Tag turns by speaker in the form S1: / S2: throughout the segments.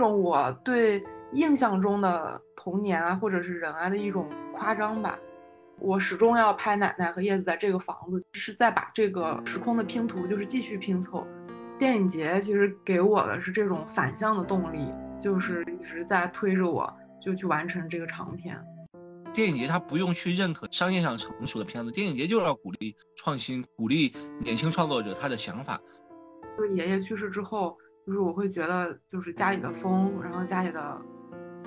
S1: 种我对印象中的童年啊，或者是人啊的一种夸张吧。我始终要拍奶奶和叶子在这个房子，是在把这个时空的拼图就是继续拼凑。电影节其实给我的是这种反向的动力，就是一直在推着我，就去完成这个长片。
S2: 电影节它不用去认可商业上成熟的片子，电影节就是要鼓励创新，鼓励年轻创作者他的想法。
S1: 就是爷爷去世之后，就是我会觉得，就是家里的风，然后家里的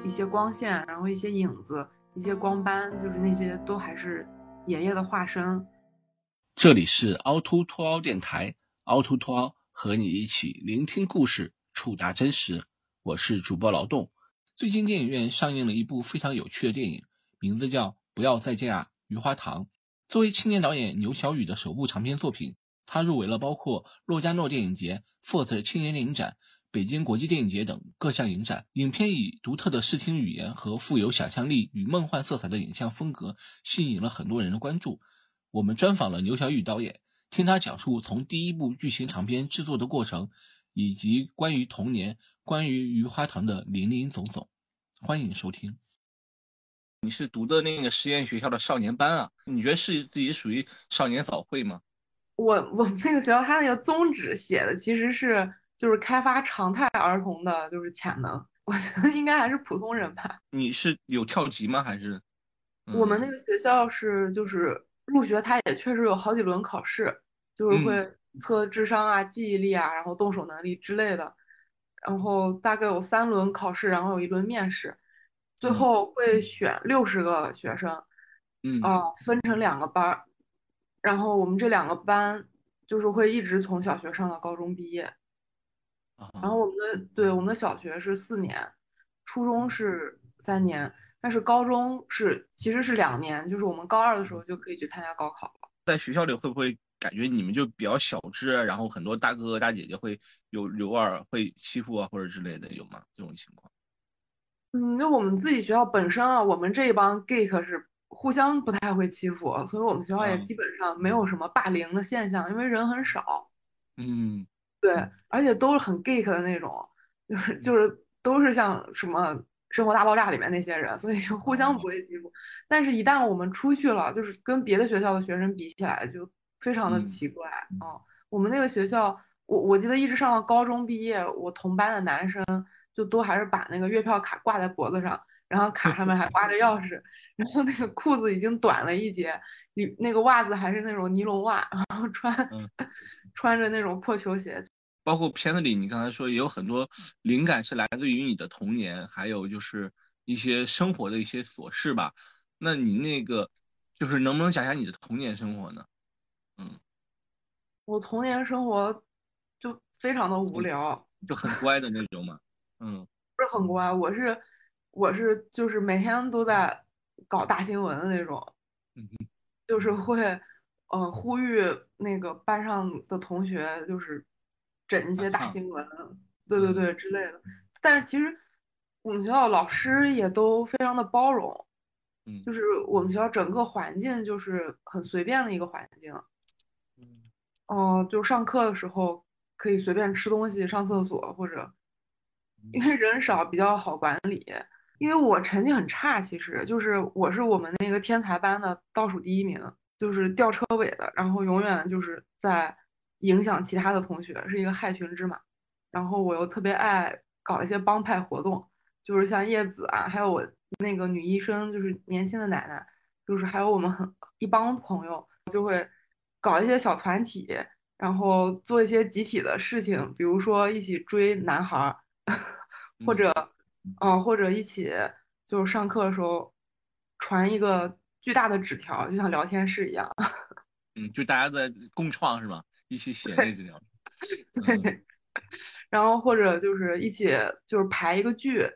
S1: 一些光线，然后一些影子，一些光斑，就是那些都还是爷爷的化身。
S2: 这里是凹凸凸凹电台，凹凸凸凹。和你一起聆听故事，触达真实。我是主播劳动。最近电影院上映了一部非常有趣的电影，名字叫《不要再见啊，余花堂》。作为青年导演牛小雨的首部长片作品，他入围了包括洛迦诺电影节、FIRST 青年电影展、北京国际电影节等各项影展。影片以独特的视听语言和富有想象力与梦幻色彩的影像风格，吸引了很多人的关注。我们专访了牛小雨导演。听他讲述从第一部剧情长片制作的过程，以及关于童年、关于余花堂的林林总总。欢迎收听。你是读的那个实验学校的少年班啊？你觉得是自己属于少年早会吗？
S1: 我我们那个学校，它那个宗旨写的其实是就是开发常态儿童的，就是潜能。我觉得应该还是普通人吧。
S2: 你是有跳级吗？还是？
S1: 我们那个学校是就是入学，它也确实有好几轮考试。就是会测智商啊、记忆力啊，然后动手能力之类的，然后大概有三轮考试，然后有一轮面试，最后会选六十个学生，
S2: 嗯
S1: 啊，分成两个班儿，然后我们这两个班就是会一直从小学上到高中毕业，然后我们的对我们的小学是四年，初中是三年，但是高中是其实是两年，就是我们高二的时候就可以去参加高考了。
S2: 在学校里会不会？感觉你们就比较小只，然后很多大哥哥大姐姐会有偶尔会欺负啊或者之类的，有吗？这种情况？
S1: 嗯，那我们自己学校本身啊，我们这一帮 gay 可是互相不太会欺负，所以我们学校也基本上没有什么霸凌的现象，因为人很少。
S2: 嗯，
S1: 对，而且都是很 gay 的那种，就是就是都是像什么《生活大爆炸》里面那些人，所以就互相不会欺负。但是，一旦我们出去了，就是跟别的学校的学生比起来，就。非常的奇怪啊！我们那个学校，我我记得一直上到高中毕业，我同班的男生就都还是把那个月票卡挂在脖子上，然后卡上面还挂着钥匙，然后那个裤子已经短了一截，你那个袜子还是那种尼龙袜，然后穿 穿着那种破球鞋。
S2: 包括片子里你刚才说也有很多灵感是来自于你的童年，还有就是一些生活的一些琐事吧。那你那个就是能不能讲一下你的童年生活呢？嗯，
S1: 我童年生活就非常的无聊，
S2: 就很乖的那种嘛。嗯，
S1: 不是很乖，我是我是就是每天都在搞大新闻的那种，
S2: 嗯，
S1: 就是会呃呼吁那个班上的同学就是整一些大新闻，对对对之类的。但是其实我们学校老师也都非常的包容，
S2: 嗯，
S1: 就是我们学校整个环境就是很随便的一个环境。哦，就上课的时候可以随便吃东西、上厕所，或者因为人少比较好管理。因为我成绩很差，其实就是我是我们那个天才班的倒数第一名，就是吊车尾的，然后永远就是在影响其他的同学，是一个害群之马。然后我又特别爱搞一些帮派活动，就是像叶子啊，还有我那个女医生，就是年轻的奶奶，就是还有我们很一帮朋友就会。搞一些小团体，然后做一些集体的事情，比如说一起追男孩儿，或者，嗯，或者一起就是上课的时候传一个巨大的纸条，就像聊天室一样。
S2: 嗯，就大家在共创是吗？一起写那纸条。
S1: 对。然后或者就是一起就是排一个剧，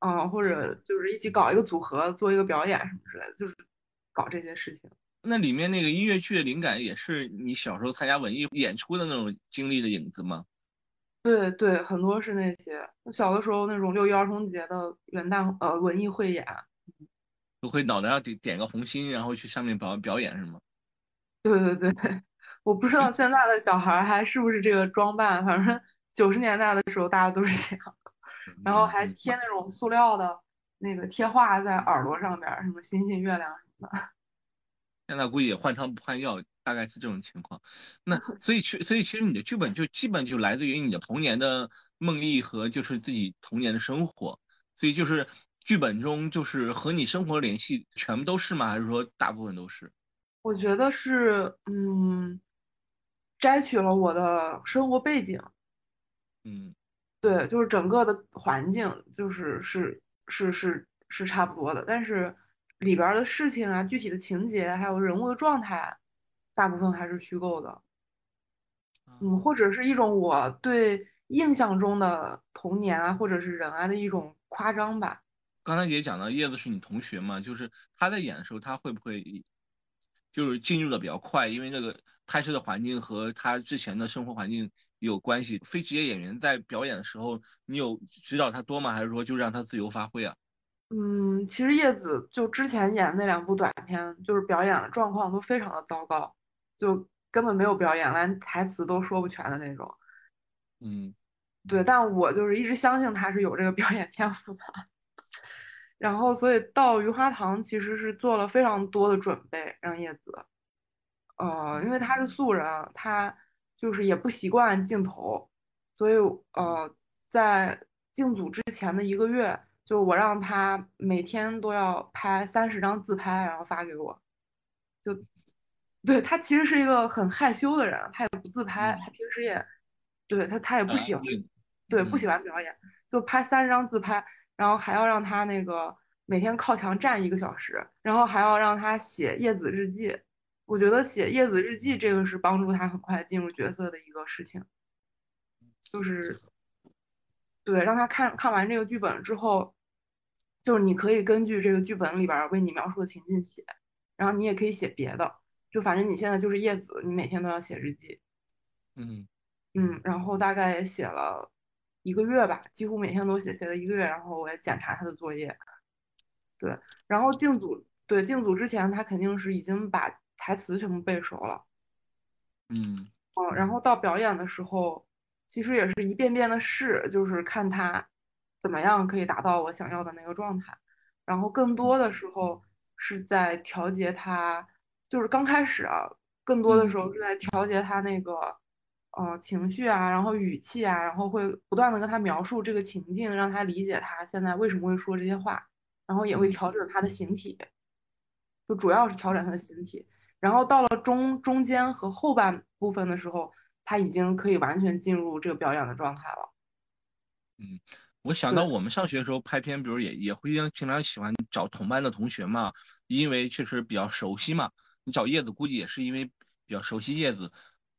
S1: 嗯，或者就是一起搞一个组合，做一个表演什么之类的，就是搞这些事情。
S2: 那里面那个音乐剧的灵感也是你小时候参加文艺演出的那种经历的影子吗？
S1: 对对，很多是那些。我小的时候那种六一儿童节的元旦呃文艺汇演，
S2: 都会脑袋上点点个红心，然后去上面表表演是吗？
S1: 对对对对，我不知道现在的小孩还是不是这个装扮，反正九十年代的时候大家都是这样。然后还贴那种塑料的那个贴画在耳朵上边，什么星星、月亮什么的。
S2: 现在估计也换汤不换药，大概是这种情况。那所以其所以其实你的剧本就基本就来自于你的童年的梦呓和就是自己童年的生活，所以就是剧本中就是和你生活联系全部都是吗？还是说大部分都是？
S1: 我觉得是，嗯，摘取了我的生活背景，
S2: 嗯，
S1: 对，就是整个的环境就是是是是是差不多的，但是。里边的事情啊，具体的情节，还有人物的状态，大部分还是虚构的。嗯，或者是一种我对印象中的童年啊，或者是人啊的一种夸张吧。
S2: 刚才也讲到叶子是你同学嘛，就是他在演的时候，他会不会就是进入的比较快？因为这个拍摄的环境和他之前的生活环境有关系。非职业演员在表演的时候，你有指导他多吗？还是说就让他自由发挥啊？
S1: 嗯，其实叶子就之前演那两部短片，就是表演的状况都非常的糟糕，就根本没有表演，连台词都说不全的那种。
S2: 嗯，
S1: 对，但我就是一直相信他是有这个表演天赋的。然后，所以到余华堂其实是做了非常多的准备，让叶子，呃，因为他是素人，他就是也不习惯镜头，所以呃，在进组之前的一个月。就我让他每天都要拍三十张自拍，然后发给我。就，对他其实是一个很害羞的人，他也不自拍，他平时也，对他他也不喜欢，对不喜欢表演，就拍三十张自拍，然后还要让他那个每天靠墙站一个小时，然后还要让他写叶子日记。我觉得写叶子日记这个是帮助他很快进入角色的一个事情，就是，对，让他看看完这个剧本之后。就是你可以根据这个剧本里边为你描述的情境写，然后你也可以写别的，就反正你现在就是叶子，你每天都要写日记。
S2: 嗯
S1: 嗯，然后大概写了一个月吧，几乎每天都写，写了一个月，然后我也检查他的作业。对，然后进组，对进组之前他肯定是已经把台词全部背熟了。
S2: 嗯
S1: 嗯，然后到表演的时候，其实也是一遍遍的试，就是看他。怎么样可以达到我想要的那个状态？然后更多的时候是在调节他，就是刚开始啊，更多的时候是在调节他那个呃情绪啊，然后语气啊，然后会不断的跟他描述这个情境，让他理解他现在为什么会说这些话，然后也会调整他的形体，就主要是调整他的形体。然后到了中中间和后半部分的时候，他已经可以完全进入这个表演的状态了。
S2: 嗯。我想到我们上学的时候拍片，比如也也会经常喜欢找同班的同学嘛，因为确实比较熟悉嘛。你找叶子估计也是因为比较熟悉叶子。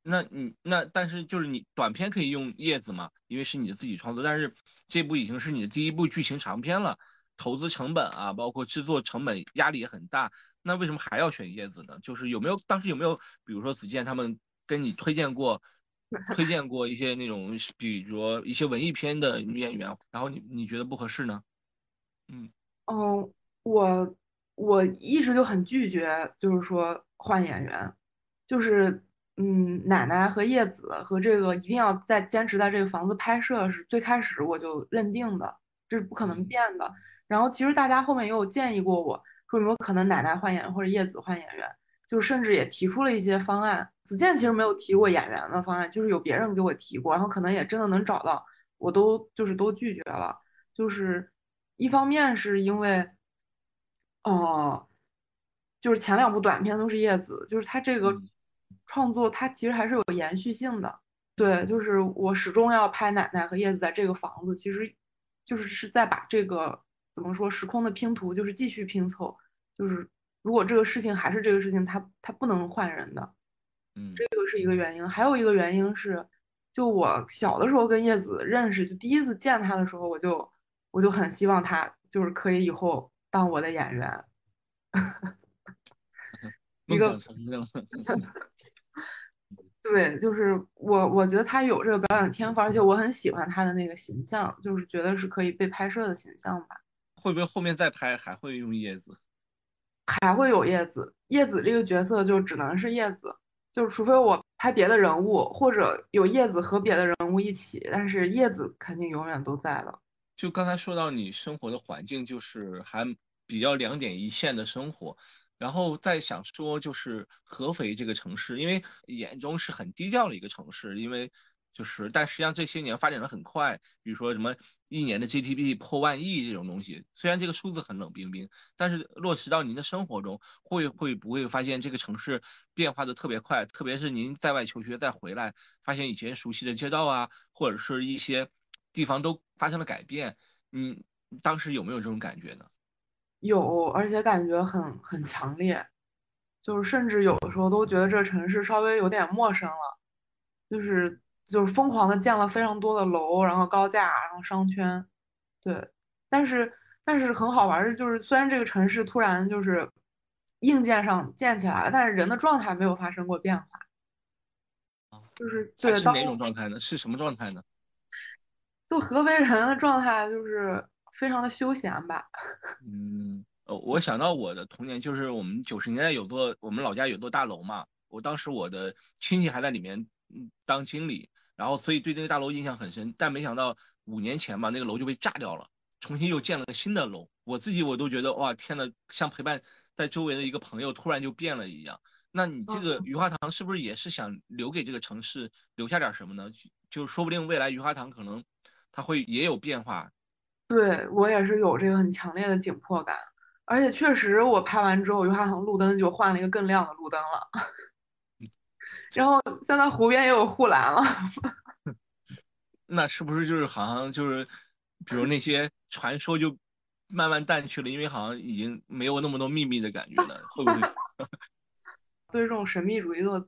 S2: 那你那但是就是你短片可以用叶子嘛，因为是你的自己创作。但是这部已经是你的第一部剧情长片了，投资成本啊，包括制作成本压力也很大。那为什么还要选叶子呢？就是有没有当时有没有比如说子健他们跟你推荐过？推荐过一些那种，比如一些文艺片的女演员，然后你你觉得不合适呢？
S1: 嗯嗯，我我一直就很拒绝，就是说换演员，就是嗯，奶奶和叶子和这个一定要在坚持在这个房子拍摄是最开始我就认定的，这是不可能变的。然后其实大家后面也有建议过我说有没有可能奶奶换演员或者叶子换演员。就甚至也提出了一些方案，子健其实没有提过演员的方案，就是有别人给我提过，然后可能也真的能找到，我都就是都拒绝了。就是一方面是因为，哦，就是前两部短片都是叶子，就是他这个创作他其实还是有延续性的。对，就是我始终要拍奶奶和叶子在这个房子，其实就是是在把这个怎么说时空的拼图就是继续拼凑，就是。如果这个事情还是这个事情，他他不能换人的，
S2: 嗯，
S1: 这个是一个原因。还有一个原因是，就我小的时候跟叶子认识，就第一次见他的时候，我就我就很希望他就是可以以后当我的演员。一 个对，就是我我觉得他有这个表演天赋，而且我很喜欢他的那个形象，就是觉得是可以被拍摄的形象吧。
S2: 会不会后面再拍还会用叶子？
S1: 还会有叶子，叶子这个角色就只能是叶子，就是除非我拍别的人物，或者有叶子和别的人物一起，但是叶子肯定永远都在的。
S2: 就刚才说到你生活的环境，就是还比较两点一线的生活，然后再想说就是合肥这个城市，因为眼中是很低调的一个城市，因为就是但实际上这些年发展的很快，比如说什么一年的 GDP 破万亿这种东西，虽然这个数字很冷冰冰，但是落实到您的生活中，会会不会发现这个城市变化的特别快？特别是您在外求学再回来，发现以前熟悉的街道啊，或者是一些。地方都发生了改变，你当时有没有这种感觉呢？
S1: 有，而且感觉很很强烈，就是甚至有的时候都觉得这个城市稍微有点陌生了，就是就是疯狂的建了非常多的楼，然后高架，然后商圈，对，但是但是很好玩的就是虽然这个城市突然就是硬件上建起来了，但是人的状态没有发生过变化，就是对，
S2: 是哪种状态呢？是什么状态呢？
S1: 就合肥人的状态就是非常的休闲吧。
S2: 嗯，呃，我想到我的童年，就是我们九十年代有座我们老家有座大楼嘛，我当时我的亲戚还在里面当经理，然后所以对那个大楼印象很深。但没想到五年前吧，那个楼就被炸掉了，重新又建了个新的楼。我自己我都觉得哇，天呐，像陪伴在周围的一个朋友突然就变了一样。那你这个雨花堂是不是也是想留给这个城市留下点什么呢？就说不定未来雨花堂可能。它会也有变化，
S1: 对我也是有这个很强烈的紧迫感，而且确实我拍完之后，余华堂路灯就换了一个更亮的路灯了，然后现在湖边也有护栏了。
S2: 那是不是就是好像就是，比如那些传说就慢慢淡去了，因为好像已经没有那么多秘密的感觉了，会不会？
S1: 对这种神秘主义的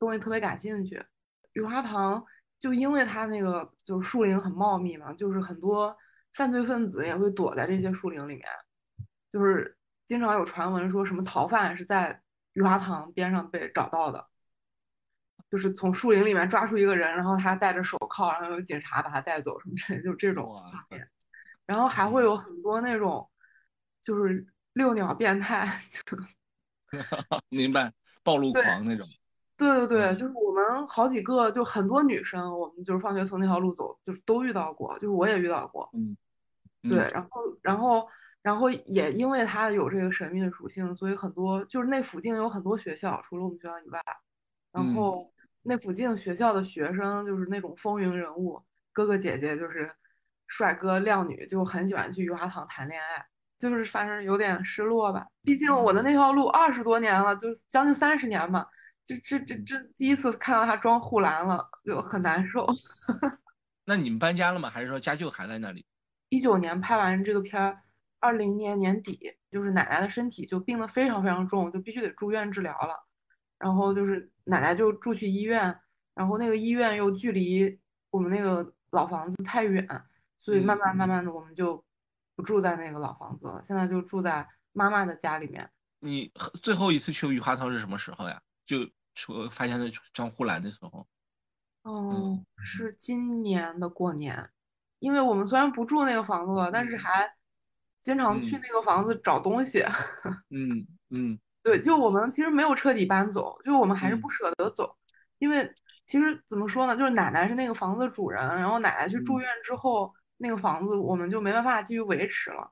S1: 东西特别感兴趣，雨花堂。就因为它那个就是树林很茂密嘛，就是很多犯罪分子也会躲在这些树林里面，就是经常有传闻说什么逃犯是在雨花塘边上被找到的，就是从树林里面抓出一个人，然后他戴着手铐，然后有警察把他带走什么之类，就这种画面。然后还会有很多那种就是遛鸟变态，
S2: 明白，暴露狂那种。
S1: 对对对，就是我们好几个，就很多女生，我们就是放学从那条路走，就是都遇到过，就是我也遇到过。
S2: 嗯，
S1: 对，然后然后然后也因为它有这个神秘的属性，所以很多就是那附近有很多学校，除了我们学校以外，然后那附近学校的学生就是那种风云人物，哥哥姐姐就是帅哥靓女，就很喜欢去余华堂谈恋爱，就是反正有点失落吧。毕竟我的那条路二十多年了，就将近三十年嘛。这这这这第一次看到他装护栏了，就很难受。
S2: 那你们搬家了吗？还是说家就还在那里？
S1: 一九年拍完这个片儿，二零年年底，就是奶奶的身体就病得非常非常重，就必须得住院治疗了。然后就是奶奶就住去医院，然后那个医院又距离我们那个老房子太远，所以慢慢慢慢的我们就不住在那个老房子了，现在就住在妈妈的家里面。
S2: 你最后一次去雨花堂是什么时候呀？就说发现那装护栏的时候，
S1: 哦，是今年的过年，因为我们虽然不住那个房子了，但是还经常去那个房子找东西。
S2: 嗯嗯，
S1: 对，就我们其实没有彻底搬走，就我们还是不舍得走，因为其实怎么说呢，就是奶奶是那个房子的主人，然后奶奶去住院之后，那个房子我们就没办法继续维持了，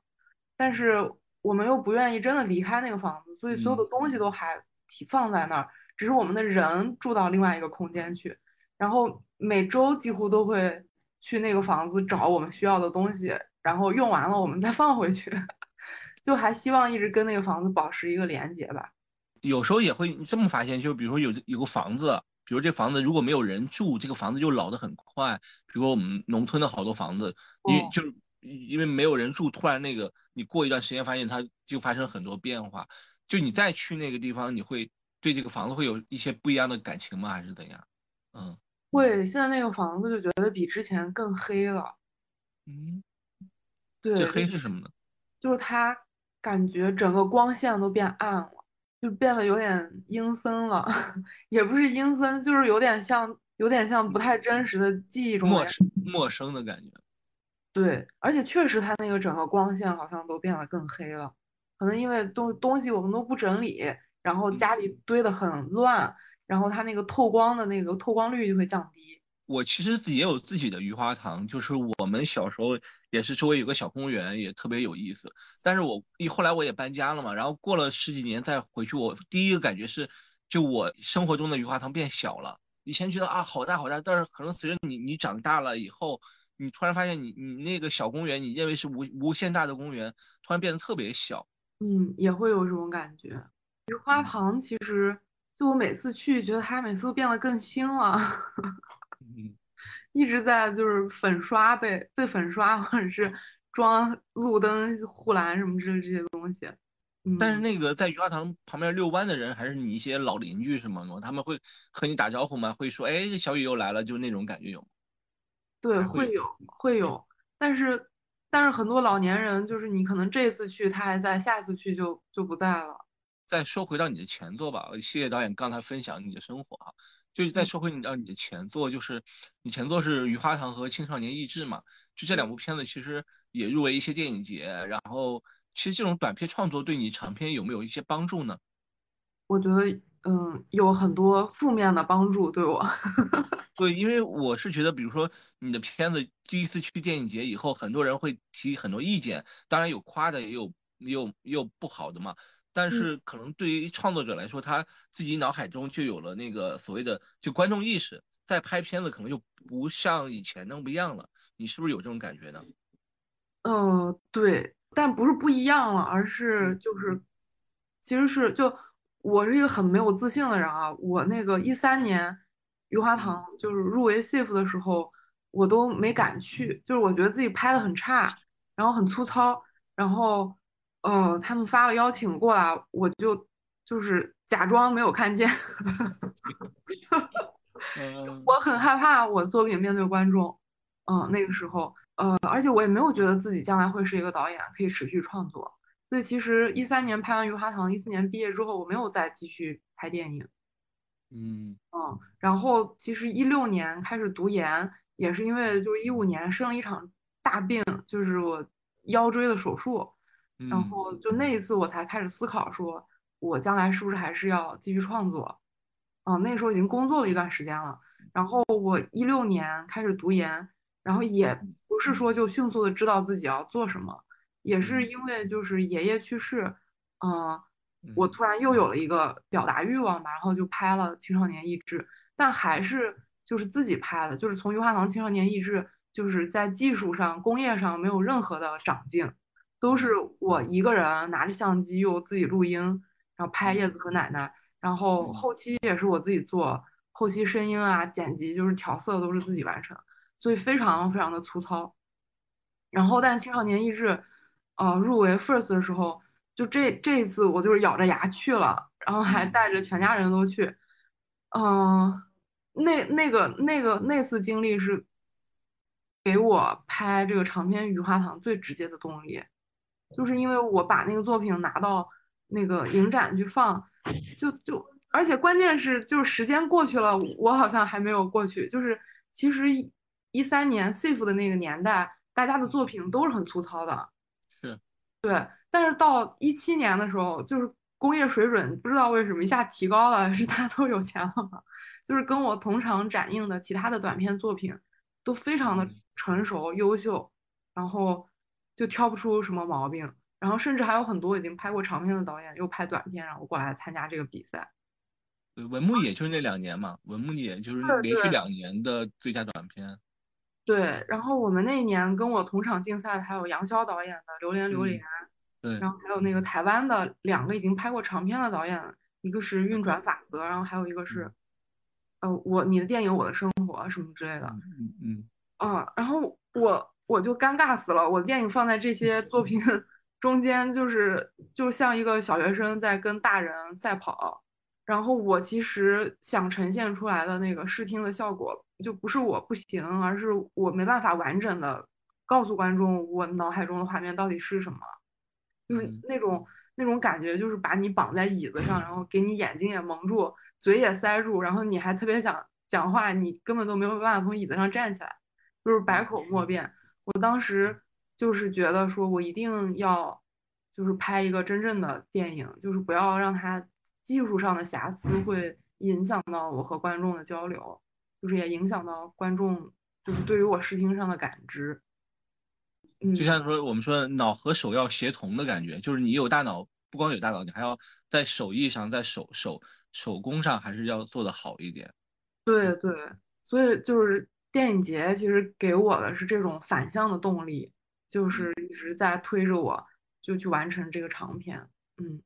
S1: 但是我们又不愿意真的离开那个房子，所以所有的东西都还放在那儿。只是我们的人住到另外一个空间去，然后每周几乎都会去那个房子找我们需要的东西，然后用完了我们再放回去，就还希望一直跟那个房子保持一个连接吧。
S2: 有时候也会这么发现，就比如说有有个房子，比如这房子如果没有人住，这个房子就老得很快。比如我们农村的好多房子，因为就因为没有人住，突然那个你过一段时间发现它就发生很多变化，就你再去那个地方，你会。对这个房子会有一些不一样的感情吗？还是怎样？嗯，
S1: 会。现在那个房子就觉得比之前更黑了。
S2: 嗯，
S1: 对。
S2: 这黑是什么呢？
S1: 就是它感觉整个光线都变暗了，就变得有点阴森了。也不是阴森，就是有点像，有点像不太真实的记忆中
S2: 陌生陌生的感觉。
S1: 对，而且确实它那个整个光线好像都变得更黑了，可能因为东东西我们都不整理。然后家里堆得很乱，然后它那个透光的那个透光率就会降低，
S2: 我其实自己也有自己的鱼花塘，就是我们小时候也是周围有个小公园，也特别有意思。但是我一后来我也搬家了嘛，然后过了十几年再回去，我第一个感觉是，就我生活中的鱼花塘变小了。以前觉得啊好大好大，但是可能随着你你长大了以后，你突然发现你你那个小公园，你认为是无无限大的公园，突然变得特别小。
S1: 嗯，也会有这种感觉。鱼花塘其实就我每次去，觉得它每次都变得更新了。一直在就是粉刷被被粉刷，或者是装路灯、护栏什么之类这些东西。
S2: 但是那个在鱼花塘旁边遛弯的人，还是你一些老邻居什么的，他们会和你打招呼吗？会说：“哎，小雨又来了。”就那种感觉有吗？
S1: 对，会有会有。但是但是很多老年人，就是你可能这次去他还在，下次去就就不在了。
S2: 再说回到你的前作吧，谢谢导演刚才分享你的生活哈。就是再说回你到你的前作，就是你前作是《雨花堂》和《青少年意志》嘛，就这两部片子其实也入围一些电影节。然后，其实这种短片创作对你长片有没有一些帮助呢？
S1: 我觉得，嗯，有很多负面的帮助对我。
S2: 对，因为我是觉得，比如说你的片子第一次去电影节以后，很多人会提很多意见，当然有夸的，也有也有也有不好的嘛。但是可能对于创作者来说，他自己脑海中就有了那个所谓的就观众意识，在拍片子可能就不像以前那么不一样了。你是不是有这种感觉呢？
S1: 呃，对，但不是不一样了，而是就是，其实是就我是一个很没有自信的人啊。我那个一三年余华堂就是入围 SIF 的时候，我都没敢去，就是我觉得自己拍的很差，然后很粗糙，然后。呃，他们发了邀请过来，我就就是假装没有看见。我很害怕我作品面对观众。嗯，那个时候，呃，而且我也没有觉得自己将来会是一个导演，可以持续创作。所以其实一三年拍完《余华堂》，一四年毕业之后，我没有再继续拍电影。
S2: 嗯
S1: 嗯，然后其实一六年开始读研，也是因为就是一五年生了一场大病，就是我腰椎的手术。然后就那一次，我才开始思考，说我将来是不是还是要继续创作。嗯，那时候已经工作了一段时间了。然后我一六年开始读研，然后也不是说就迅速的知道自己要做什么，也是因为就是爷爷去世，嗯，我突然又有了一个表达欲望吧，然后就拍了《青少年意志》，但还是就是自己拍的，就是从《余华堂青少年意志》，就是在技术上、工业上没有任何的长进。都是我一个人拿着相机又自己录音，然后拍叶子和奶奶，然后后期也是我自己做，后期声音啊、剪辑就是调色都是自己完成，所以非常非常的粗糙。然后但青少年意志，呃，入围 first 的时候，就这这一次我就是咬着牙去了，然后还带着全家人都去，嗯，那那个那个那次经历是给我拍这个长篇《雨花堂》最直接的动力。就是因为我把那个作品拿到那个影展去放，就就，而且关键是就是时间过去了，我好像还没有过去。就是其实一三年 SIF 的那个年代，大家的作品都是很粗糙的，
S2: 是，
S1: 对。但是到一七年的时候，就是工业水准不知道为什么一下提高了，是大家都有钱了吗？就是跟我同场展映的其他的短片作品都非常的成熟优秀，然后。就挑不出什么毛病，然后甚至还有很多已经拍过长片的导演又拍短片，然后过来参加这个比赛。
S2: 文牧野就是那两年嘛，文牧野就是连续两年的最佳短片。
S1: 对，然后我们那一年跟我同场竞赛的还有杨潇导演的《榴莲榴莲》，
S2: 对，
S1: 然后还有那个台湾的两个已经拍过长片的导演，一个是《运转法则》，然后还有一个是，呃，我你的电影我的生活什么之类的。
S2: 嗯嗯。
S1: 嗯，然后我。我就尴尬死了，我的电影放在这些作品 中间，就是就像一个小学生在跟大人赛跑，然后我其实想呈现出来的那个视听的效果，就不是我不行，而是我没办法完整的告诉观众我脑海中的画面到底是什么，就是那种那种感觉，就是把你绑在椅子上，然后给你眼睛也蒙住，嘴也塞住，然后你还特别想讲话，你根本都没有办法从椅子上站起来，就是百口莫辩。我当时就是觉得说，我一定要就是拍一个真正的电影，就是不要让它技术上的瑕疵会影响到我和观众的交流。就是也影响到观众，就是对于我视听上的感知。嗯，
S2: 就像说我们说脑和手要协同的感觉，就是你有大脑，不光有大脑，你还要在手艺上，在手手手工上还是要做的好一点。
S1: 对对，所以就是电影节其实给我的是这种反向的动力，就是一直在推着我，就去完成这个长片。嗯。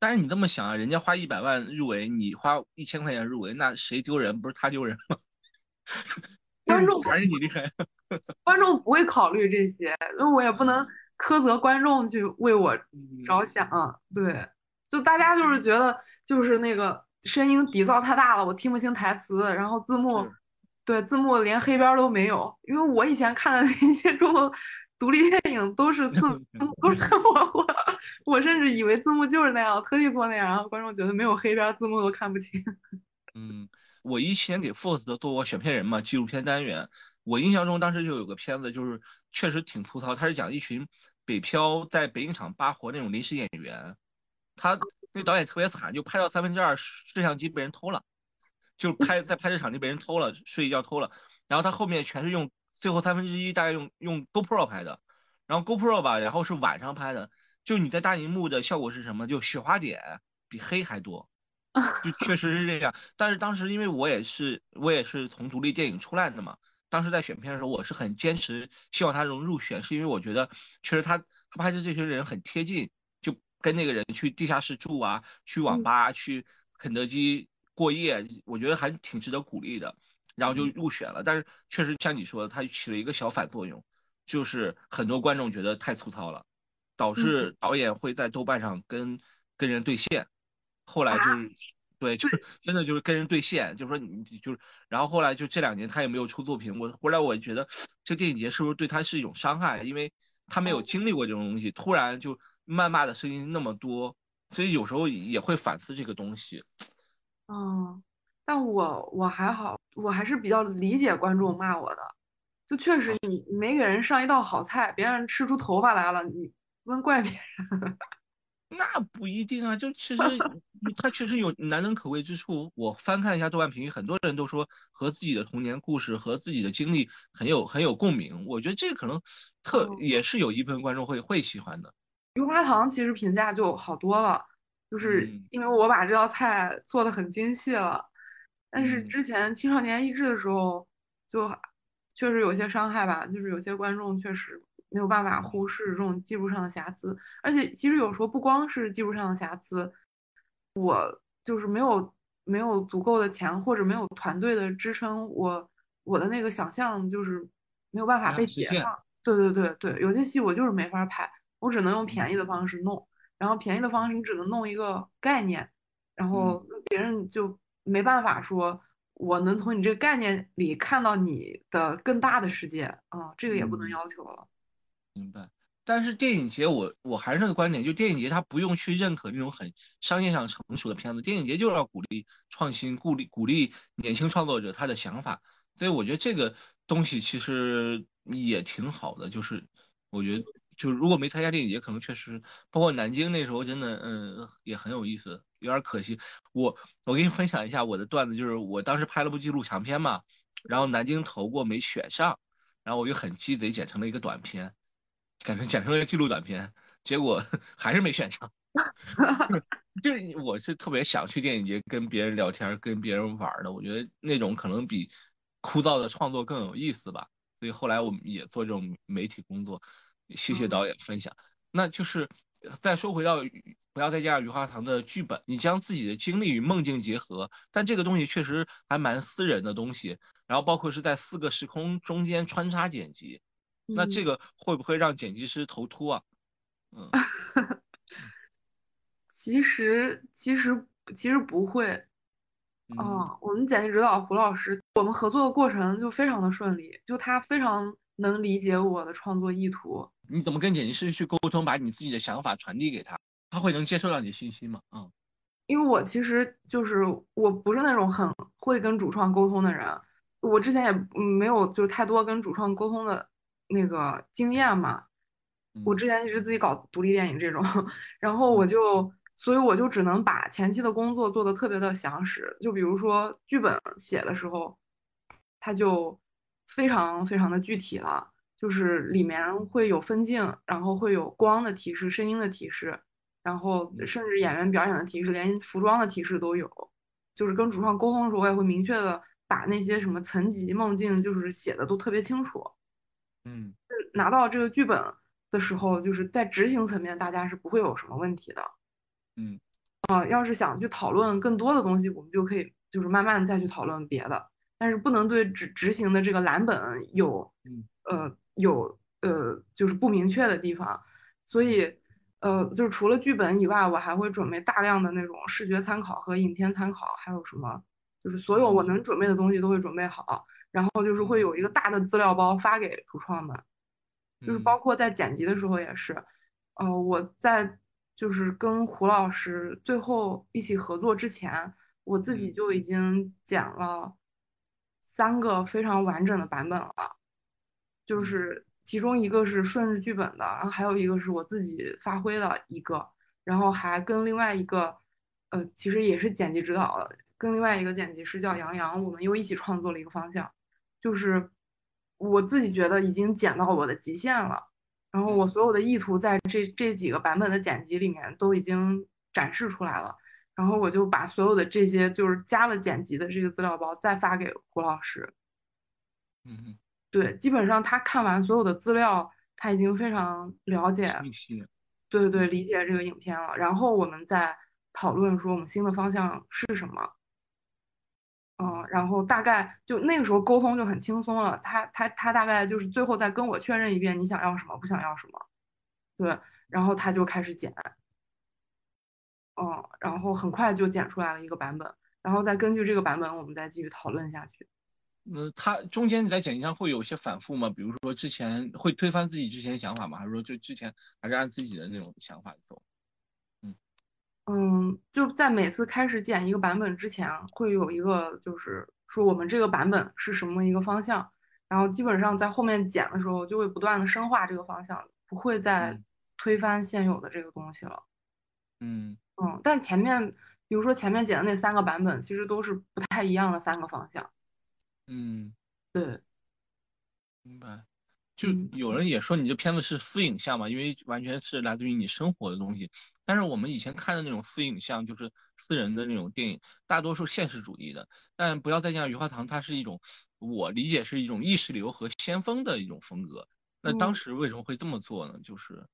S2: 但是你这么想啊，人家花一百万入围，你花一千块钱入围，那谁丢人？不是他丢人吗？
S1: 观众
S2: 还是你厉害。
S1: 观众不会考虑这些，因为我也不能苛责观众去为我着想。对，就大家就是觉得就是那个声音底噪太大了，我听不清台词，然后字幕，对字幕连黑边都没有。因为我以前看的那些中国。独立电影都是字 都是很模糊，我甚至以为字幕就是那样，特地做那样，然后观众觉得没有黑边，字幕都看不清。
S2: 嗯，我以前给 Force 做过选片人嘛，纪录片单元，我印象中当时就有个片子，就是确实挺粗糙，他是讲一群北漂在北影厂扒活那种临时演员，他那导演特别惨，就拍到三分之二摄像机被人偷了，就拍在拍摄场地被人偷了，睡一觉偷了，然后他后面全是用。最后三分之一大概用用 GoPro 拍的，然后 GoPro 吧，然后是晚上拍的，就你在大荧幕的效果是什么？就雪花点比黑还多，就确实是这样。但是当时因为我也是我也是从独立电影出来的嘛，当时在选片的时候我是很坚持希望他能入选，是因为我觉得确实他他拍的这些人很贴近，就跟那个人去地下室住啊，去网吧去肯德基过夜，我觉得还挺值得鼓励的。然后就入选了，但是确实像你说的，它起了一个小反作用，就是很多观众觉得太粗糙了，导致导演会在豆瓣上跟跟人对线，后来就是，对，就是真的就是跟人对线，就说你就是，然后后来就这两年他也没有出作品，我后来我觉得这电影节是不是对他是一种伤害，因为他没有经历过这种东西，突然就谩骂的声音那么多，所以有时候也会反思这个东西。
S1: 嗯。但我我还好，我还是比较理解观众骂我的，就确实你没给人上一道好菜，别人吃出头发来了，你不能怪别人。
S2: 那不一定啊，就其实他确实有难能可贵之处。我翻看一下豆瓣评语，很多人都说和自己的童年故事和自己的经历很有很有共鸣。我觉得这可能特也是有一部分观众会会喜欢的。
S1: 余花堂其实评价就好多了，就是因为我把这道菜做的很精细了。但是之前青少年益智的时候，就确实有些伤害吧，就是有些观众确实没有办法忽视这种技术上的瑕疵，而且其实有时候不光是技术上的瑕疵，我就是没有没有足够的钱或者没有团队的支撑，我我的那个想象就是没有办法被解放。对对对对，有些戏我就是没法拍，我只能用便宜的方式弄，然后便宜的方式你只能弄一个概念，然后别人就。没办法说，我能从你这个概念里看到你的更大的世界啊，这个也不能要求了。
S2: 明白。但是电影节，我我还是那个观点，就电影节它不用去认可那种很商业上成熟的片子，电影节就是要鼓励创新，鼓励鼓励年轻创作者他的想法。所以我觉得这个东西其实也挺好的，就是我觉得。就如果没参加电影节，可能确实，包括南京那时候，真的，嗯，也很有意思，有点可惜。我我给你分享一下我的段子，就是我当时拍了部纪录长片嘛，然后南京投过没选上，然后我就很鸡贼，剪成了一个短片，改成剪成了一个纪录短片，结果 还是没选上。就是我是特别想去电影节跟别人聊天，跟别人玩的，我觉得那种可能比枯燥的创作更有意思吧。所以后来我们也做这种媒体工作。谢谢导演分享。那就是再说回到不要再加余华堂的剧本，你将自己的经历与梦境结合，但这个东西确实还蛮私人的东西。然后包括是在四个时空中间穿插剪辑，那这个会不会让剪辑师头秃啊？嗯，
S1: 其实其实其实不会。哦，我们剪辑指导胡老师，我们合作的过程就非常的顺利，就他非常能理解我的创作意图。
S2: 你怎么跟剪辑师去沟通，把你自己的想法传递给他，他会能接受到你的信息吗？嗯，
S1: 因为我其实就是我不是那种很会跟主创沟通的人，我之前也没有就是太多跟主创沟通的那个经验嘛。我之前一直自己搞独立电影这种，然后我就所以我就只能把前期的工作做的特别的详实，就比如说剧本写的时候，它就非常非常的具体了，就是里面会有分镜，然后会有光的提示、声音的提示，然后甚至演员表演的提示，连服装的提示都有。就是跟主创沟通的时候，我也会明确的把那些什么层级、梦境，就是写的都特别清楚。
S2: 嗯，
S1: 拿到这个剧本的时候，就是在执行层面，大家是不会有什么问题的。
S2: 嗯，
S1: 啊，要是想去讨论更多的东西，我们就可以就是慢慢再去讨论别的，但是不能对执执行的这个蓝本有，呃，有呃，就是不明确的地方。所以，呃，就是除了剧本以外，我还会准备大量的那种视觉参考和影片参考，还有什么，就是所有我能准备的东西都会准备好。然后就是会有一个大的资料包发给主创们，就是包括在剪辑的时候也是，呃，我在就是跟胡老师最后一起合作之前，我自己就已经剪了三个非常完整的版本了，就是其中一个是顺着剧本的，然后还有一个是我自己发挥的一个，然后还跟另外一个，呃，其实也是剪辑指导的，跟另外一个剪辑师叫杨洋，我们又一起创作了一个方向。就是我自己觉得已经剪到我的极限了，然后我所有的意图在这这几个版本的剪辑里面都已经展示出来了，然后我就把所有的这些就是加了剪辑的这个资料包再发给胡老师。
S2: 嗯，
S1: 对，基本上他看完所有的资料，他已经非常了解，对对对，理解这个影片了。然后我们再讨论说我们新的方向是什么。嗯，然后大概就那个时候沟通就很轻松了。他他他大概就是最后再跟我确认一遍你想要什么，不想要什么，对，然后他就开始剪，嗯，然后很快就剪出来了一个版本，然后再根据这个版本我们再继续讨论下去。
S2: 那他中间你在剪辑上会有一些反复吗？比如说之前会推翻自己之前的想法吗？还是说就之前还是按自己的那种想法走？
S1: 嗯，就在每次开始剪一个版本之前，会有一个就是说我们这个版本是什么一个方向，然后基本上在后面剪的时候就会不断的深化这个方向，不会再推翻现有的这个东西了。
S2: 嗯
S1: 嗯，但前面比如说前面剪的那三个版本，其实都是不太一样的三个方向。
S2: 嗯，
S1: 对，
S2: 明白。就有人也说你这片子是私影像嘛，因为完全是来自于你生活的东西。但是我们以前看的那种私影像，就是私人的那种电影，大多数现实主义的。但不要再像余华堂，它是一种我理解是一种意识流和先锋的一种风格。那当时为什么会这么做呢？就是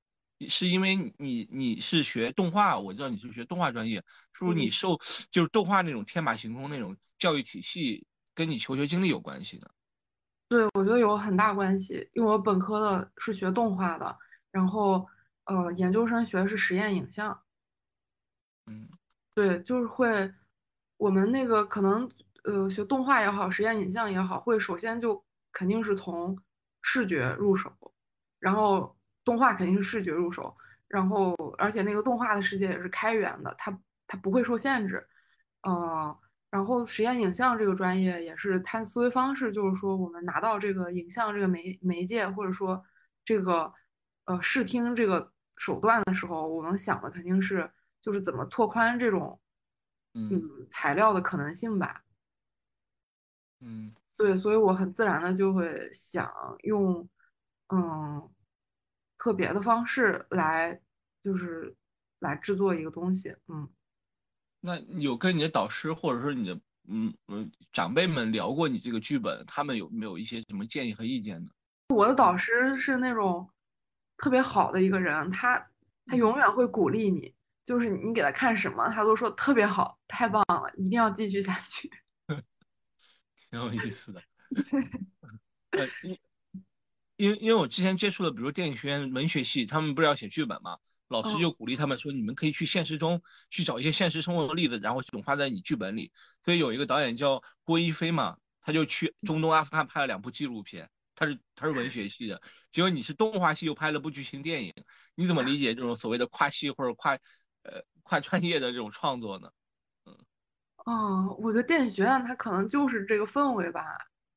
S2: 是因为你你是学动画，我知道你是学动画专业，是不是你受就是动画那种天马行空那种教育体系跟你求学经历有关系的？
S1: 对，我觉得有很大关系，因为我本科的是学动画的，然后。呃，研究生学的是实验影像，
S2: 嗯，
S1: 对，就是会，我们那个可能，呃，学动画也好，实验影像也好，会首先就肯定是从视觉入手，然后动画肯定是视觉入手，然后而且那个动画的世界也是开源的，它它不会受限制，嗯，然后实验影像这个专业也是它思维方式，就是说我们拿到这个影像这个媒媒介，或者说这个呃视听这个。手段的时候，我们想的肯定是就是怎么拓宽这种嗯材料的可能性吧。
S2: 嗯，
S1: 对，所以我很自然的就会想用嗯特别的方式来就是来制作一个东西。嗯，
S2: 那有跟你的导师或者说你的嗯嗯长辈们聊过你这个剧本，他们有没有一些什么建议和意见呢？
S1: 我的导师是那种。特别好的一个人，他他永远会鼓励你，就是你给他看什么，他都说特别好，太棒了，一定要继续下去。
S2: 挺有意思的。呃，因因为因为我之前接触的，比如电影学院文学系，他们不是要写剧本嘛，老师就鼓励他们说，你们可以去现实中去找一些现实生活的例子，然后融化在你剧本里。所以有一个导演叫郭一飞嘛，他就去中东阿富汗拍了两部纪录片。他是他是文学系的，结果你是动画系又拍了部剧情电影，你怎么理解这种所谓的跨系或者跨呃跨专业的这种创作呢？
S1: 嗯，哦，我觉得电影学院它可能就是这个氛围吧，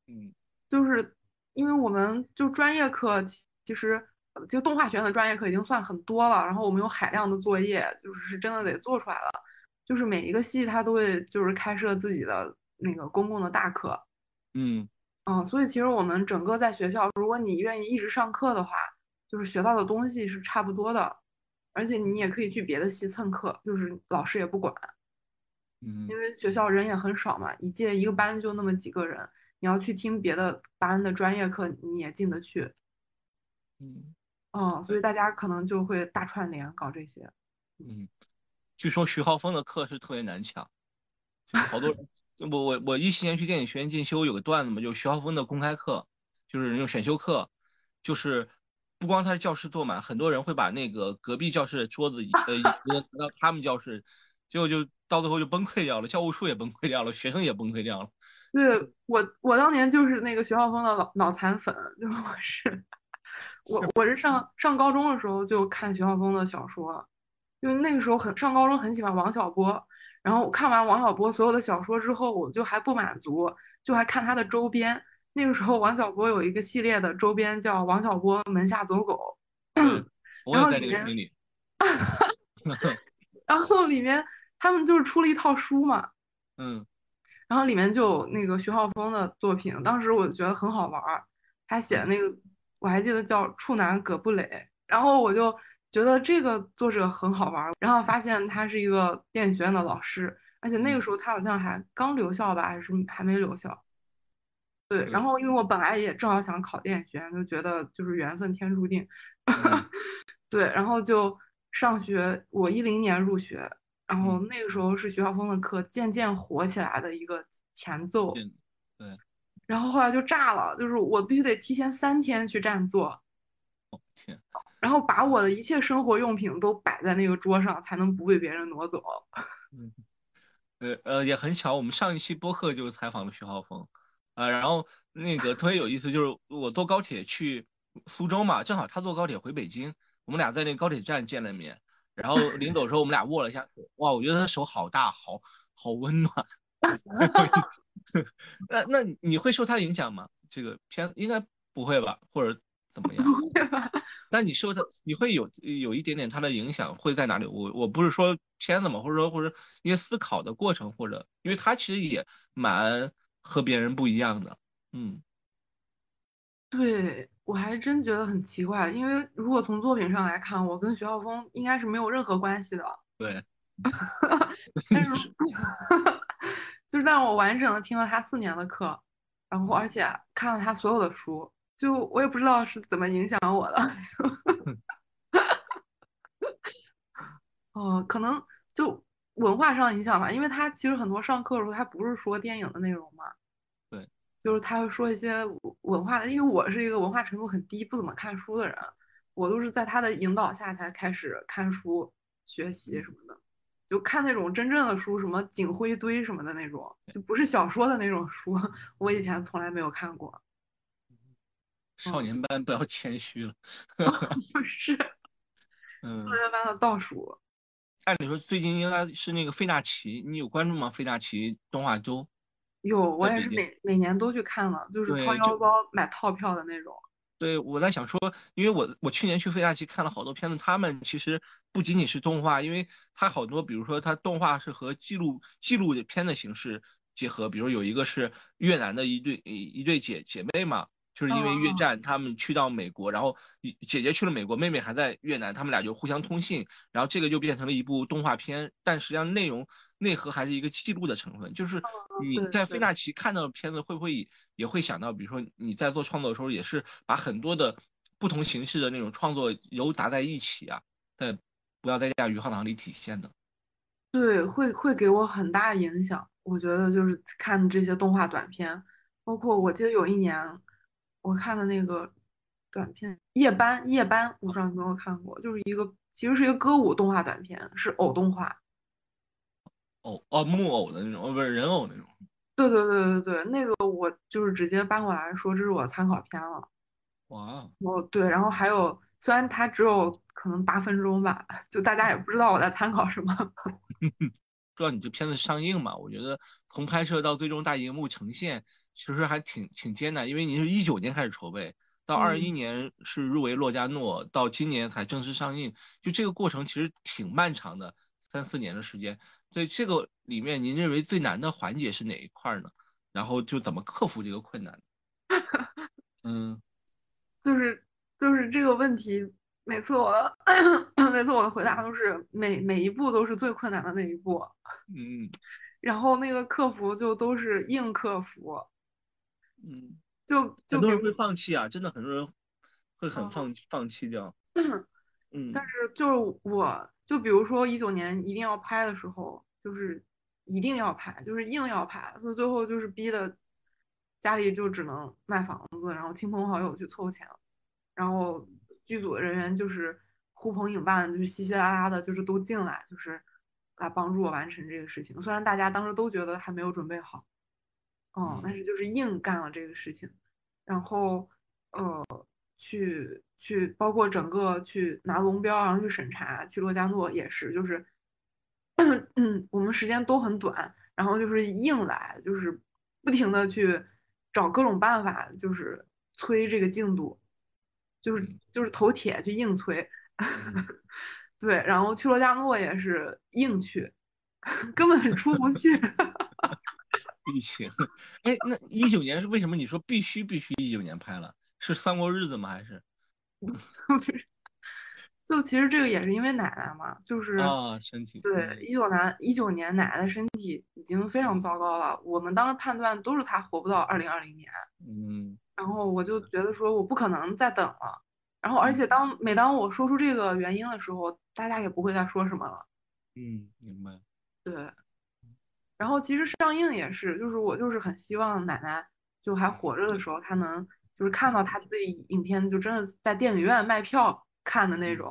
S2: 嗯，
S1: 就是因为我们就专业课其实就动画学院的专业课已经算很多了，然后我们有海量的作业，就是是真的得做出来了，就是每一个系它都会就是开设自己的那个公共的大课，
S2: 嗯。
S1: 嗯，所以其实我们整个在学校，如果你愿意一直上课的话，就是学到的东西是差不多的，而且你也可以去别的系蹭课，就是老师也不管。
S2: 嗯，
S1: 因为学校人也很少嘛，一届一个班就那么几个人，你要去听别的班的专业课，你也进得去。
S2: 嗯，
S1: 嗯，所以大家可能就会大串联搞这些。
S2: 嗯，据说徐浩峰的课是特别难抢，好多人。我我我一七年去电影学院进修，有个段子嘛，就徐浩峰的公开课，就是那种选修课，就是不光他的教室坐满，很多人会把那个隔壁教室的桌子呃挪到他们教室，结果就到最后就崩溃掉了，教务处也崩溃掉了，学生也崩溃掉了。
S1: 对我我当年就是那个徐浩峰的脑脑残粉，就我是我我是上上高中的时候就看徐浩峰的小说，因为那个时候很上高中很喜欢王小波。然后我看完王小波所有的小说之后，我就还不满足，就还看他的周边。那个时候王小波有一个系列的周边叫《王小波门下走狗》，
S2: 然后里面，
S1: 然后里面他们就是出了一套书嘛，
S2: 嗯，
S1: 然后里面就有那个徐浩峰的作品，当时我觉得很好玩儿，他写的那个我还记得叫《处男葛布雷》，然后我就。觉得这个作者很好玩，然后发现他是一个电影学院的老师，而且那个时候他好像还刚留校吧，还是还没留校。对，然后因为我本来也正好想考电影学院，就觉得就是缘分天注定。对，然后就上学，我一零年入学，然后那个时候是徐浩峰的课渐渐火起来的一个前奏。
S2: 对，
S1: 然后后来就炸了，就是我必须得提前三天去占座。
S2: 天。
S1: 然后把我的一切生活用品都摆在那个桌上，才能不被别人挪走。
S2: 嗯，呃呃，也很巧，我们上一期播客就是采访了徐浩峰，啊，然后那个特别有意思，就是我坐高铁去苏州嘛，正好他坐高铁回北京，我们俩在那个高铁站见了面，然后临走的时候我们俩握了一下手，哇，我觉得他手好大，好好温暖。那那你会受他影响吗？这个片应该不会吧？或者？怎么样？
S1: 不会吧？
S2: 那你受他，你会有有一点点他的影响会在哪里？我我不是说片子嘛，或者说或者一些思考的过程，或者因为他其实也蛮和别人不一样的。嗯，
S1: 对我还真觉得很奇怪，因为如果从作品上来看，我跟徐浩峰应该是没有任何关系的。
S2: 对，
S1: 但是就是让我完整的听了他四年的课，然后而且看了他所有的书。就我也不知道是怎么影响我的，哦，可能就文化上影响吧，因为他其实很多上课的时候，他不是说电影的内容嘛，
S2: 对，
S1: 就是他会说一些文化的，因为我是一个文化程度很低、不怎么看书的人，我都是在他的引导下才开始看书、学习什么的，就看那种真正的书，什么警徽堆什么的那种，就不是小说的那种书，我以前从来没有看过。
S2: 少年班不要谦虚了，
S1: 不 是，
S2: 嗯，
S1: 少年班的倒数。
S2: 按理说最近应该是那个费大奇，你有关注吗？费大奇动画周。
S1: 有，我也是每每年都去看了，就是掏腰包买套票的那种。
S2: 对，我在想说，因为我我去年去费亚奇看了好多片子，他们其实不仅仅是动画，因为它好多，比如说它动画是和记录记录的片的形式结合，比如有一个是越南的一对一对姐姐妹嘛。就是因为越战，他们去到美国，然后姐姐去了美国，妹妹还在越南，他们俩就互相通信，然后这个就变成了一部动画片，但实际上内容内核还是一个记录的成分。就是你在费纳奇看到的片子，会不会也会想到，比如说你在做创作的时候，也是把很多的不同形式的那种创作糅杂在一起啊，在不要在亚鱼号堂里体现的。
S1: 对，会会给我很大的影响。我觉得就是看这些动画短片，包括我记得有一年。我看的那个短片《夜班》，夜班，我不知道你有没有看过，就是一个其实是一个歌舞动画短片，是偶动画，
S2: 偶哦木偶的那种，哦不是人偶那种。
S1: 对对对对对，那个我就是直接搬过来说这是我参考片了。
S2: 哇，
S1: 哦对，然后还有虽然它只有可能八分钟吧，就大家也不知道我在参考什么。
S2: 知道你这片子上映嘛？我觉得从拍摄到最终大荧幕呈现。其实还挺挺艰难，因为您是一九年开始筹备，到二一年是入围洛迦诺，到今年才正式上映，就这个过程其实挺漫长的，三四年的时间。所以这个里面，您认为最难的环节是哪一块呢？然后就怎么克服这个困难？嗯，
S1: 就是就是这个问题，每次我的 每次我的回答都是每每一步都是最困难的那一步。
S2: 嗯，
S1: 然后那个克服就都是硬克服。
S2: 嗯，
S1: 就
S2: 很多人会放弃啊，真的很多人会很放放弃掉。
S1: 嗯，但是就是我，就比如说一九年一定要拍的时候，就是一定要拍，就是硬要拍，所以最后就是逼的家里就只能卖房子，然后亲朋好友去凑钱，然后剧组的人员就是呼朋引伴，就是稀稀拉拉的，就是都进来，就是来帮助我完成这个事情。虽然大家当时都觉得还没有准备好，嗯，但是就是硬干了这个事情，然后呃。去去，包括整个去拿龙标，然后去审查，去洛迦诺也是，就是，嗯，我们时间都很短，然后就是硬来，就是不停的去找各种办法，就是催这个进度，就是就是头铁去硬催，对，然后去洛迦诺也是硬去，根本出不去。
S2: 疫情，哎，那一九年是为什么？你说必须必须一九年拍了？是三国日子吗？还 是？
S1: 就其实这个也是因为奶奶嘛，就是
S2: 啊，身体
S1: 对一九年一九年奶奶的身体已经非常糟糕了，我们当时判断都是她活不到二零二零年。
S2: 嗯，
S1: 然后我就觉得说我不可能再等了，然后而且当每当我说出这个原因的时候，大家也不会再说什么了。
S2: 嗯，明白。
S1: 对，然后其实上映也是，就是我就是很希望奶奶就还活着的时候，她能。就是看到他自己影片，就真的在电影院卖票看的那种。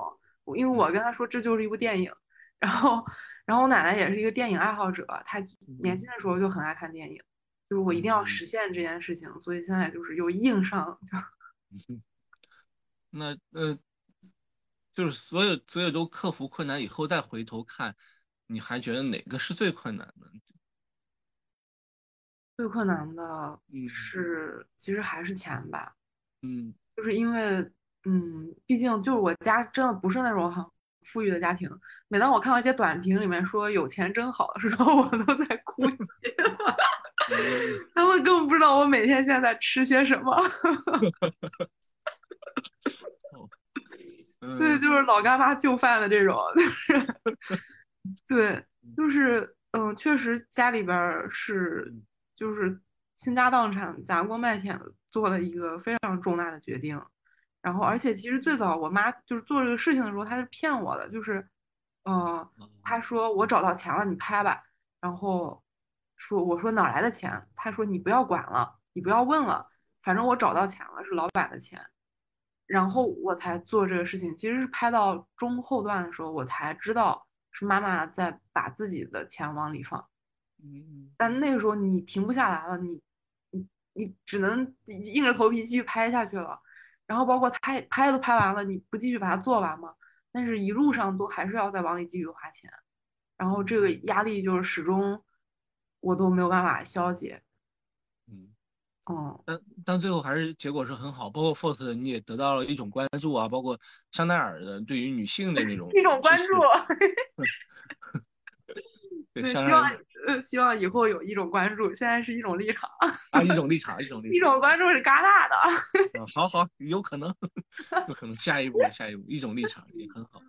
S1: 因为我跟他说这就是一部电影，然后，然后我奶奶也是一个电影爱好者，她年轻的时候就很爱看电影。就是我一定要实现这件事情，所以现在就是又硬上就。
S2: 那呃，就是所有所有都克服困难以后再回头看，你还觉得哪个是最困难的？
S1: 最困难的是，其实还是钱吧。
S2: 嗯，
S1: 就是因为，嗯，毕竟就是我家真的不是那种很富裕的家庭。每当我看到一些短评里面说有钱真好的时候，我都在哭泣。他们根本不知道我每天现在在吃些什么。对，就是老干妈就饭的这种，就是，对，就是，嗯，确实家里边是。就是倾家荡产、砸锅卖铁做了一个非常重大的决定，然后而且其实最早我妈就是做这个事情的时候，她是骗我的，就是，呃，她说我找到钱了，你拍吧，然后说我说哪来的钱？她说你不要管了，你不要问了，反正我找到钱了，是老板的钱，然后我才做这个事情。其实是拍到中后段的时候，我才知道是妈妈在把自己的钱往里放。
S2: 嗯，
S1: 但那个时候你停不下来了，你你你只能硬着头皮继续拍下去了。然后包括拍拍都拍完了，你不继续把它做完吗？但是一路上都还是要再往里继续花钱，然后这个压力就是始终我都没有办法消解。
S2: 嗯，
S1: 嗯，
S2: 但但最后还是结果是很好，包括 Force 你也得到了一种关注啊，包括香奈儿的对于女性的那种
S1: 一种关注。对，希望呃，希望以后有一种关注，现在是一种立场
S2: 啊，一种立场，一种 立场，
S1: 一种关注是嘎大的。
S2: 好好，有可能，有可能下一步，下一步，一种立场也很好。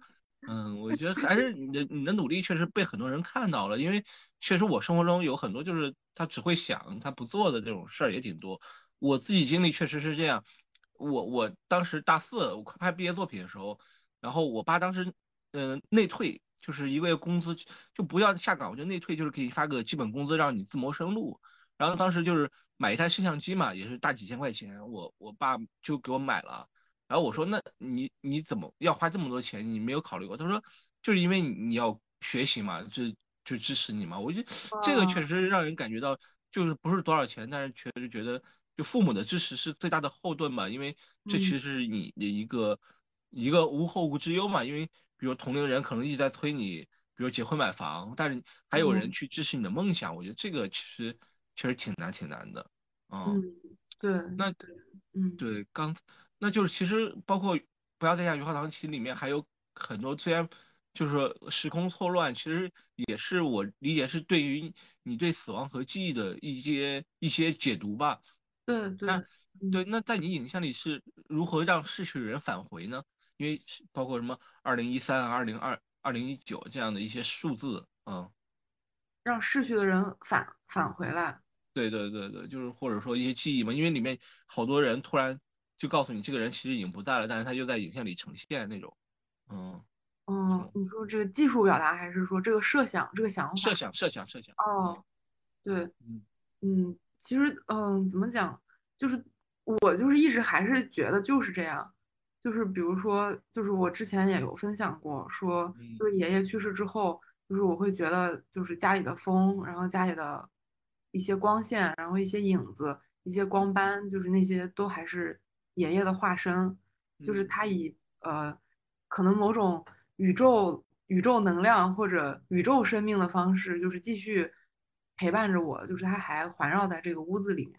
S2: 嗯，我觉得还是你的你的努力确实被很多人看到了，因为确实我生活中有很多就是他只会想他不做的这种事儿也挺多。我自己经历确实是这样，我我当时大四我快拍毕业作品的时候，然后我爸当时嗯内退。就是一个月工资就不要下岗，我就内退，就是可以发个基本工资，让你自谋生路。然后当时就是买一台摄像机嘛，也是大几千块钱，我我爸就给我买了。然后我说，那你你怎么要花这么多钱？你没有考虑过？他说，就是因为你要学习嘛，就就支持你嘛。我觉得这个确实让人感觉到，就是不是多少钱，但是确实觉得就父母的支持是最大的后盾嘛，因为这其实是你的一个一个无后顾之忧嘛，因为。比如同龄人可能一直在催你，比如结婚买房，但是还有人去支持你的梦想，我觉得这个其实确实挺难挺难的。
S1: 嗯，对，
S2: 那
S1: 对，嗯，
S2: 对，刚那就是其实包括不要在下雨花堂期里面还有很多，虽然就是说时空错乱，其实也是我理解是对于你对死亡和记忆的一些一些解读吧。
S1: 对对。
S2: 对，那在你影像里是如何让逝去的人返回呢？因为包括什么二零一三、二零二、二零一九这样的一些数字，嗯，
S1: 让逝去的人返返回来。
S2: 对对对对，就是或者说一些记忆嘛，因为里面好多人突然就告诉你，这个人其实已经不在了，但是他就在影像里呈现那种，
S1: 嗯嗯，你说这个技术表达，还是说这个设想，这个想法？
S2: 设想，设想，设想。
S1: 哦，对，嗯嗯，其实嗯，怎么讲，就是我就是一直还是觉得就是这样，就是比如说，就是我之前也有分享过，说就是爷爷去世之后，就是我会觉得就是家里的风，然后家里的。一些光线，然后一些影子，一些光斑，就是那些都还是爷爷的化身，就是他以呃，可能某种宇宙宇宙能量或者宇宙生命的方式，就是继续陪伴着我，就是他还环绕在这个屋子里面。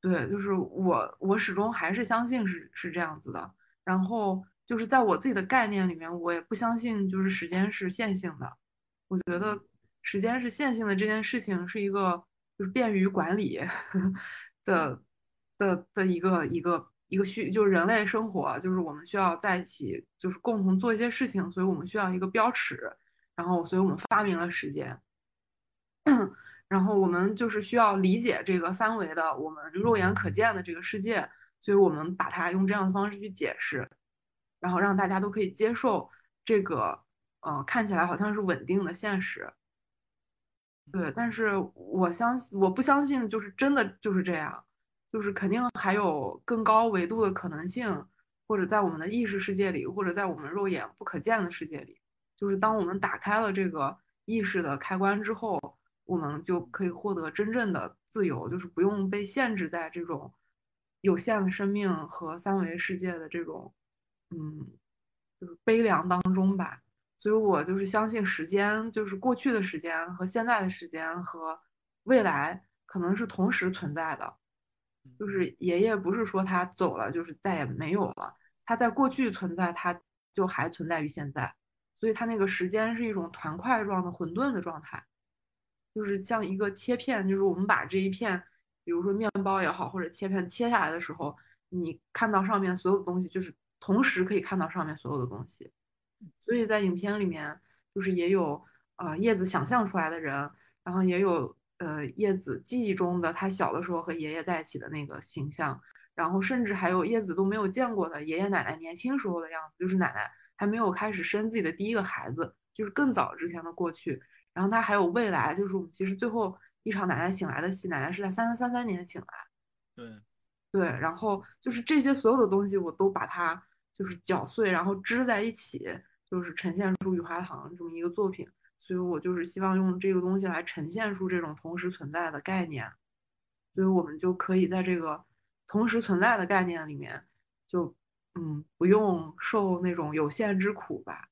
S1: 对，就是我我始终还是相信是是这样子的。然后就是在我自己的概念里面，我也不相信就是时间是线性的，我觉得。时间是线性的这件事情是一个就是便于管理 的的的一个一个一个需就是人类生活就是我们需要在一起就是共同做一些事情，所以我们需要一个标尺，然后所以我们发明了时间，然后我们就是需要理解这个三维的我们肉眼可见的这个世界，所以我们把它用这样的方式去解释，然后让大家都可以接受这个呃看起来好像是稳定的现实。对，但是我相信，我不相信，就是真的就是这样，就是肯定还有更高维度的可能性，或者在我们的意识世界里，或者在我们肉眼不可见的世界里，就是当我们打开了这个意识的开关之后，我们就可以获得真正的自由，就是不用被限制在这种有限的生命和三维世界的这种，嗯，就是悲凉当中吧。所以我就是相信时间，就是过去的时间和现在的时间和未来可能是同时存在的。就是爷爷不是说他走了就是再也没有了，他在过去存在，他就还存在于现在。所以他那个时间是一种团块状的混沌的状态，就是像一个切片，就是我们把这一片，比如说面包也好，或者切片切下来的时候，你看到上面所有东西，就是同时可以看到上面所有的东西。所以在影片里面，就是也有呃叶子想象出来的人，然后也有呃叶子记忆中的他小的时候和爷爷在一起的那个形象，然后甚至还有叶子都没有见过的爷爷奶奶年轻时候的样子，就是奶奶还没有开始生自己的第一个孩子，就是更早之前的过去。然后他还有未来，就是我们其实最后一场奶奶醒来的戏，奶奶是在三三三三年醒来。
S2: 对，
S1: 对，然后就是这些所有的东西，我都把它就是搅碎，然后织在一起。就是呈现出雨花堂这么一个作品，所以我就是希望用这个东西来呈现出这种同时存在的概念，所以我们就可以在这个同时存在的概念里面，就嗯不用受那种有限之苦吧。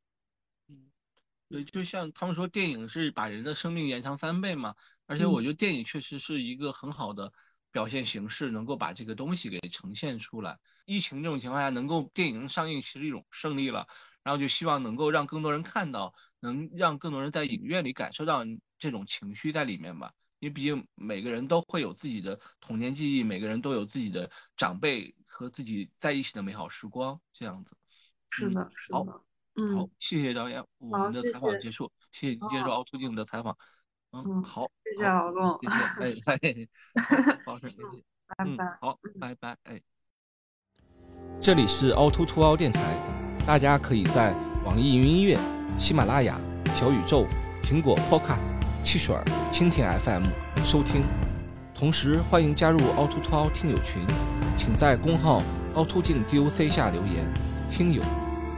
S2: 嗯，对，就像他们说电影是把人的生命延长三倍嘛，而且我觉得电影确实是一个很好的表现形式，能够把这个东西给呈现出来。疫情这种情况下，能够电影上映其实一种胜利了。然后就希望能够让更多人看到，能让更多人在影院里感受到这种情绪在里面吧。因为毕竟每个人都会有自己的童年记忆，每个人都有自己的长辈和自己在一起的美好时光，这样子。
S1: 是的，是的。
S2: 好，嗯，好，谢谢导演，我们的采访结束，谢谢你接受凹凸镜的采访。嗯，好，
S1: 谢谢老公，
S2: 谢谢，哎，保持联系，
S1: 拜拜。
S2: 好，拜拜，哎。
S3: 这里是凹凸凸凹电台。大家可以在网易云音乐、喜马拉雅、小宇宙、苹果 Podcast、汽水儿、蜻蜓 FM 收听。同时，欢迎加入凹凸凸凹听友群，请在公号凹凸镜 DOC 下留言。听友，